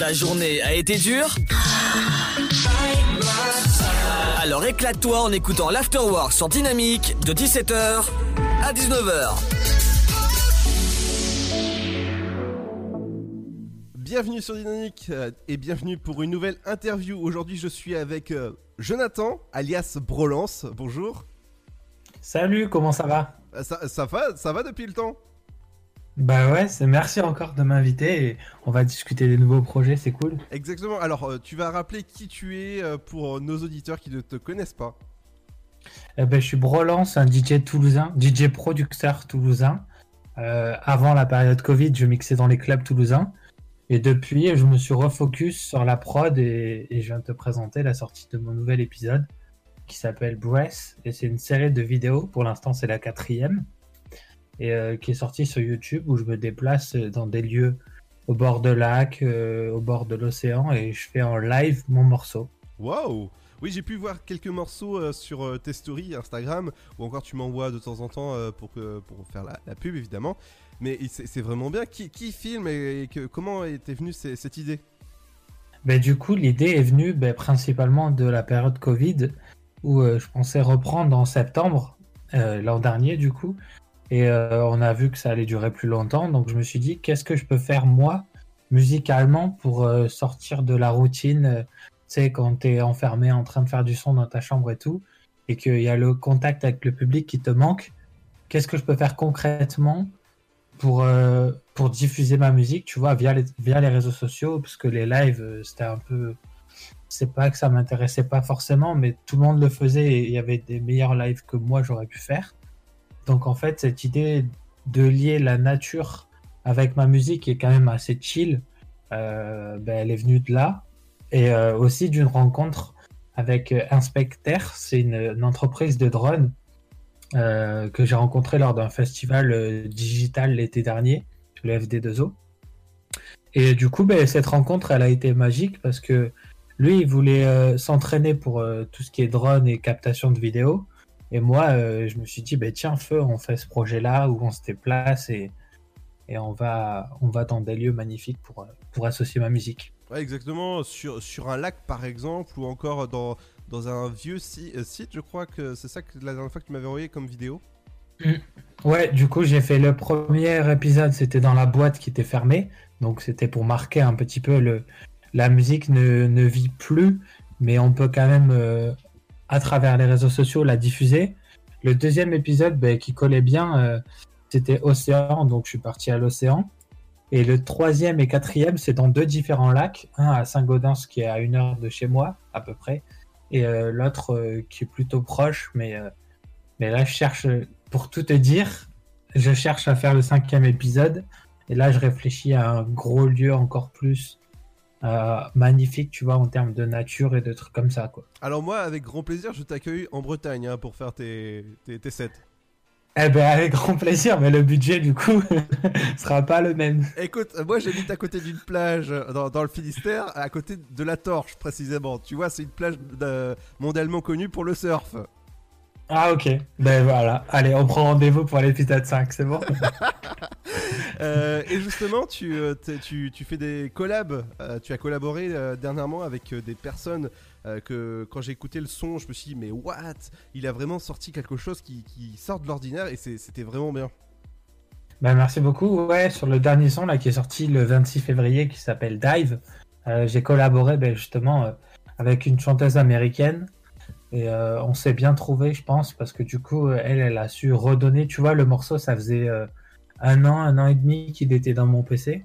Ta journée a été dure Alors éclate-toi en écoutant l'Afterwork sur Dynamique de 17h à 19h. Bienvenue sur Dynamique euh, et bienvenue pour une nouvelle interview. Aujourd'hui, je suis avec euh, Jonathan, alias Brolance. Bonjour. Salut, comment ça va? Euh, Ça, ça va, ça va depuis le temps? Bah ouais, c'est merci encore de m'inviter et on va discuter des nouveaux projets, c'est cool. Exactement. Alors, euh, tu vas rappeler qui tu es euh, pour euh, nos auditeurs qui ne te connaissent pas. Eh ben, je suis Brolance, un DJ toulousain, DJ producteur toulousain. Euh, avant la période Covid, je mixais dans les clubs toulousains. Et depuis, je me suis refocus sur la prod et, et je viens de te présenter la sortie de mon nouvel épisode qui s'appelle Breath. Et c'est une série de vidéos, pour l'instant c'est la quatrième, et euh, qui est sortie sur YouTube où je me déplace dans des lieux au bord de lac, euh, au bord de l'océan et je fais en live mon morceau. Waouh Oui, j'ai pu voir quelques morceaux euh, sur tes stories Instagram, ou encore tu m'envoies de temps en temps pour, que, pour faire la, la pub évidemment. Mais c'est vraiment bien. Qui, qui filme et, que, comment était venue cette idée? Ben, du coup, l'idée est venue ben, principalement de la période Covid, où euh, je pensais reprendre en septembre, euh, l'an dernier du coup, et euh, on a vu que ça allait durer plus longtemps, donc je me suis dit, qu'est-ce que je peux faire moi, musicalement, pour euh, sortir de la routine, euh, tu sais, quand tu es enfermé en train de faire du son dans ta chambre et tout, et qu'il y a le contact avec le public qui te manque, qu'est-ce que je peux faire concrètement pour, diffuser ma musique, tu vois, via les, via les réseaux sociaux, parce que les lives, c'était un peu. C'est pas que ça m'intéressait pas forcément, mais tout le monde le faisait et il y avait des meilleurs lives que moi j'aurais pu faire. Donc en fait, cette idée de lier la nature avec ma musique est quand même assez chill, euh, ben, elle est venue de là. Et euh, aussi d'une rencontre avec euh, Inspecter, c'est une, entreprise de drones que j'ai rencontré lors d'un festival digital l'été dernier, le FD2O. Et du coup, ben, cette rencontre, elle a été magique parce que lui, il voulait s'entraîner pour tout ce qui est drone et captation de vidéos. Et moi, euh, je me suis dit, ben, tiens, feu, on fait ce projet-là où on se déplace et, et on, va, on va dans des lieux magnifiques pour, pour associer ma musique. Ouais, exactement. Sur, sur un lac par exemple, ou encore dans, dans un vieux si- euh, site, je crois que c'est ça que la dernière fois que tu m'avais envoyé comme vidéo. Ouais, du coup, j'ai fait le premier épisode, c'était dans la boîte qui était fermée. Donc, c'était pour marquer un petit peu le. La musique ne, ne vit plus, mais on peut quand même, euh, à travers les réseaux sociaux, la diffuser. Le deuxième épisode, ben, qui collait bien, euh, c'était Océan, donc je suis parti à l'océan. Et le troisième et quatrième, c'est dans deux différents lacs. Un à Saint-Gaudens, qui est à une heure de chez moi, à peu près. Et euh, l'autre euh, qui est plutôt proche, mais, mais là, je cherche, pour tout te dire, je cherche à faire le cinquième épisode. Et là, je réfléchis à un gros lieu encore plus euh, magnifique, tu vois, en termes de nature et de trucs comme ça, quoi. Alors moi, avec grand plaisir, je t'accueille en Bretagne hein, pour faire tes, tes, tes sets. Eh ben, avec grand plaisir, mais le budget, du coup, sera pas le même. Écoute, moi j'habite à côté d'une plage dans, dans le Finistère, à côté de la Torche précisément. Tu vois, c'est une plage de- mondialement connue pour le surf. Ah, ok. Ben voilà. Allez, on prend rendez-vous pour l'épisode 5, c'est bon? Euh, et justement, tu, euh, tu, tu fais des collabs. euh, tu as collaboré dernièrement avec des personnes que quand j'ai écouté le son, je me suis dit, mais what? Il a vraiment sorti quelque chose qui, sort de l'ordinaire et c'était vraiment bien. Ben, merci beaucoup. Ouais, sur le dernier son là, qui est sorti le 26 février, qui s'appelle Dive, j'ai collaboré ben, justement avec une chanteuse américaine. Et on s'est bien trouvé, je pense, parce que du coup, elle, elle a su redonner. Tu vois, le morceau, ça faisait un an, un an et demi qu'il était dans mon PC.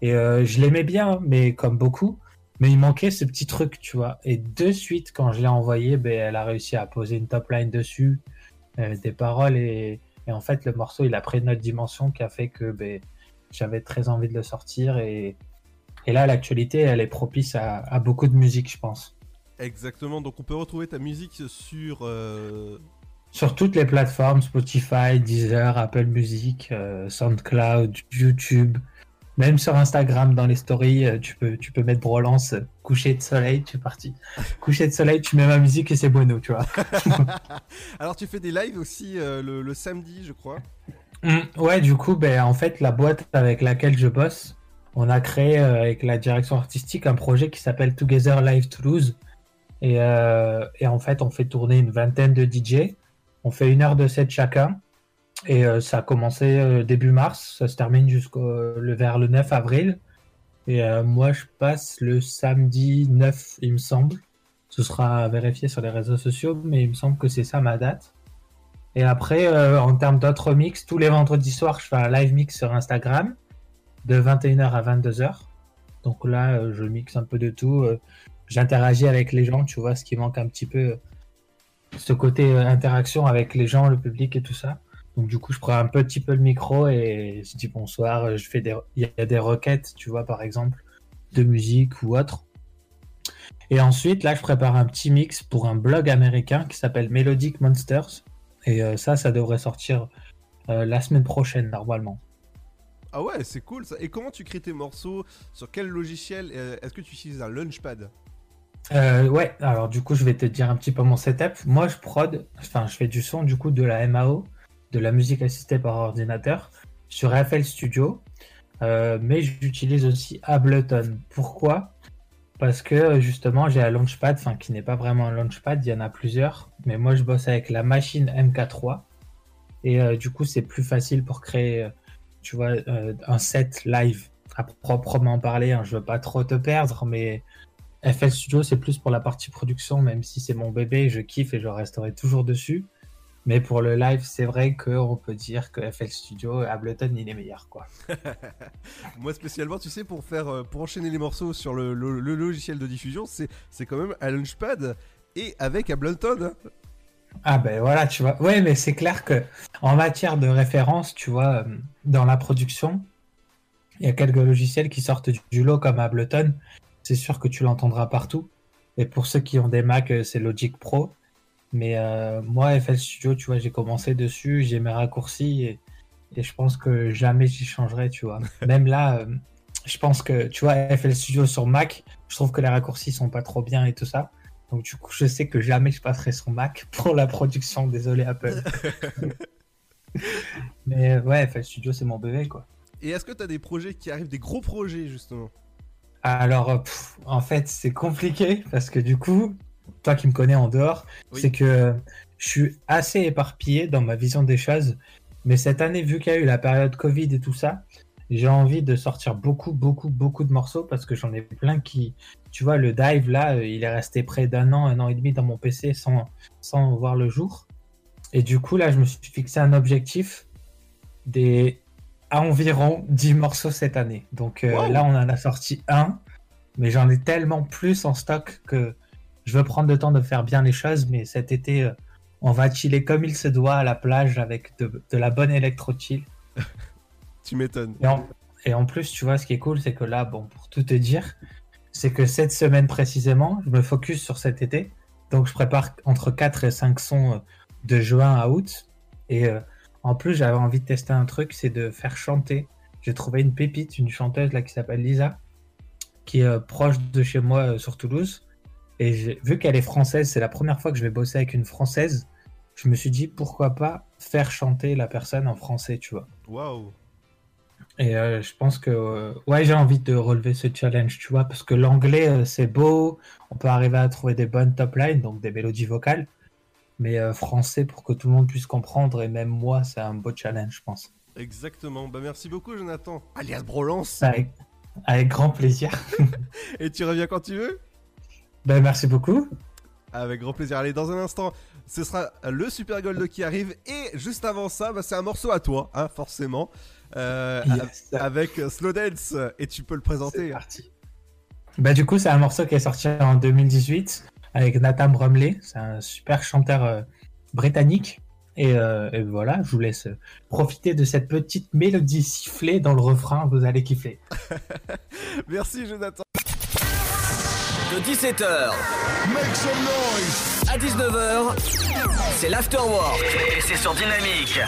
Et euh, je l'aimais bien, mais comme beaucoup. Mais il manquait ce petit truc, tu vois. Et de suite, quand je l'ai envoyé, ben, elle a réussi à poser une top line dessus, euh, des paroles. Et, en fait, le morceau, il a pris une autre dimension qui a fait que ben, j'avais très envie de le sortir. Et, là, l'actualité, elle est propice à, à beaucoup de musique, je pense. Exactement, donc on peut retrouver ta musique sur... euh, Sur toutes les plateformes, Spotify, Deezer, Apple Music, euh, SoundCloud, YouTube, même sur Instagram dans les stories, euh, tu peux, tu peux mettre Brolance, euh, coucher de soleil, tu es parti. coucher de soleil, tu mets ma musique et c'est bueno, tu vois. Alors tu fais des lives aussi euh, le, le samedi, je crois. Mm, ouais, du coup, ben, en fait, la boîte avec laquelle je bosse, on a créé avec la direction artistique un projet qui s'appelle Together Live Toulouse. Et, et, en fait, on fait tourner une vingtaine de DJ. On fait une heure de set chacun. Et euh, ça a commencé euh, début mars. Ça se termine jusqu'au le, vers le 9 avril. Et euh, moi, je passe le samedi 9, il me semble. Ce sera vérifié sur les réseaux sociaux, mais il me semble que c'est ça ma date. Et après, euh, en termes d'autres mix, tous les vendredis soirs, je fais un live mix sur Instagram de 21h à 22h. Donc là, euh, je mixe un peu de tout. euh, J'interagis avec les gens, tu vois, ce qui manque un petit peu, euh, ce côté euh, interaction avec les gens, le public et tout ça. Donc du coup, je prends un petit peu le micro et je dis bonsoir. euh, Je fais des, il y a des requêtes, tu vois, par exemple, de musique ou autre. Et ensuite, là, je prépare un petit mix pour un blog américain qui s'appelle Melodic Monsters. Et euh, ça, ça devrait sortir la semaine prochaine, normalement. Ah ouais, c'est cool ça. Et comment tu crées tes morceaux? Sur quel logiciel? Est-ce que tu utilises un Launchpad? Euh, ouais, alors du coup, je vais te dire un petit peu mon setup. Moi, je prod, enfin, je fais du son, du coup, de la MAO, de la musique assistée par ordinateur, sur FL Studio. Euh, mais j'utilise aussi Ableton. Pourquoi? Parce que justement, j'ai un Launchpad, enfin, qui n'est pas vraiment un Launchpad, il y en a plusieurs. Mais moi, je bosse avec la machine MK3. Et euh, du coup, c'est plus facile pour créer, tu vois, un set live à proprement parler. hein. Je veux pas trop te perdre, mais FL Studio, c'est plus pour la partie production, même si c'est mon bébé, je kiffe et je resterai toujours dessus. Mais pour le live, c'est vrai qu'on peut dire que FL Studio, Ableton, il est meilleur, quoi. Moi spécialement, tu sais, pour faire, euh, pour enchaîner les morceaux sur le, le- le logiciel de diffusion, c'est c'est quand même un Launchpad et avec Ableton. hein. Ah ben voilà, tu vois. Ouais, mais c'est clair que en matière de référence, tu vois, euh, dans la production, il y a quelques logiciels qui sortent du lot comme Ableton. C'est sûr que tu l'entendras partout. Et pour ceux qui ont des Mac, euh, c'est Logic Pro. Mais euh, moi, FL Studio, tu vois, j'ai commencé dessus, j'ai mes raccourcis et, et je pense que jamais j'y changerai, tu vois. Même là, euh, je pense que, tu vois, FL Studio sur Mac, je trouve que les raccourcis sont pas trop bien et tout ça. Donc du coup, je sais que jamais je passerai sur Mac pour la production. Désolé Apple. Mais ouais, FL Studio, c'est mon bébé, quoi. Et est-ce que tu as des projets qui arrivent, des gros projets justement? Alors, euh, pff, en fait, c'est compliqué parce que du coup, toi qui me connais en dehors, Oui. c'est que je suis assez éparpillé dans ma vision des choses. Mais cette année, vu qu'il y a eu la période Covid et tout ça, j'ai envie de sortir beaucoup, beaucoup, beaucoup de morceaux parce que j'en ai plein qui, tu vois, le dive là, euh, il est resté près d'un an, un an et demi dans mon PC sans, sans voir le jour. Et du coup, là, je me suis fixé un objectif des à environ 10 morceaux cette année. Donc euh, Wow. là, on en a sorti un, mais j'en ai tellement plus en stock que je veux prendre le temps de faire bien les choses. Mais cet été, euh, on va chiller comme il se doit à la plage avec de, de la bonne électro-chill. Tu m'étonnes. Et en, et en plus, tu vois, ce qui est cool, c'est que là, bon, pour tout te dire, c'est que cette semaine précisément, je me focus sur cet été. Donc, je prépare entre 4 et 5 sons euh, de juin à août. Et euh, en plus, j'avais envie de tester un truc, c'est de faire chanter. J'ai trouvé une pépite, une chanteuse là qui s'appelle Lisa, qui est euh, proche de chez moi euh, sur Toulouse. Et vu qu'elle est française, c'est la première fois que je vais bosser avec une française. Je me suis dit pourquoi pas faire chanter la personne en français, tu vois. Waouh. Et euh, je pense que euh, ouais, j'ai envie de relever ce challenge, tu vois, parce que l'anglais euh, c'est beau, on peut arriver à trouver des bonnes top lines, donc des mélodies vocales, mais euh, français pour que tout le monde puisse comprendre et même moi, c'est un beau challenge, je pense. Exactement. Bah merci beaucoup Jonathan. Alias Brolance. Avec, avec grand plaisir. Et tu reviens quand tu veux? Ben merci beaucoup. Avec grand plaisir. Allez, dans un instant, ce sera le Super Gold qui arrive. Et juste avant ça, bah, c'est un morceau à toi, hein, forcément. Euh, Yes. Avec Slow Dance. Et tu peux le C'est présenter. parti. Bah du coup, c'est un morceau qui est sorti en 2018 avec Nathan Brumley, c'est un super chanteur euh, britannique. Et, euh, et voilà, je vous laisse euh, profiter de cette petite mélodie sifflée dans le refrain, vous allez kiffer. Merci Jonathan. De 17h à 19h, c'est l'afterwork. Et c'est sur Dynamique.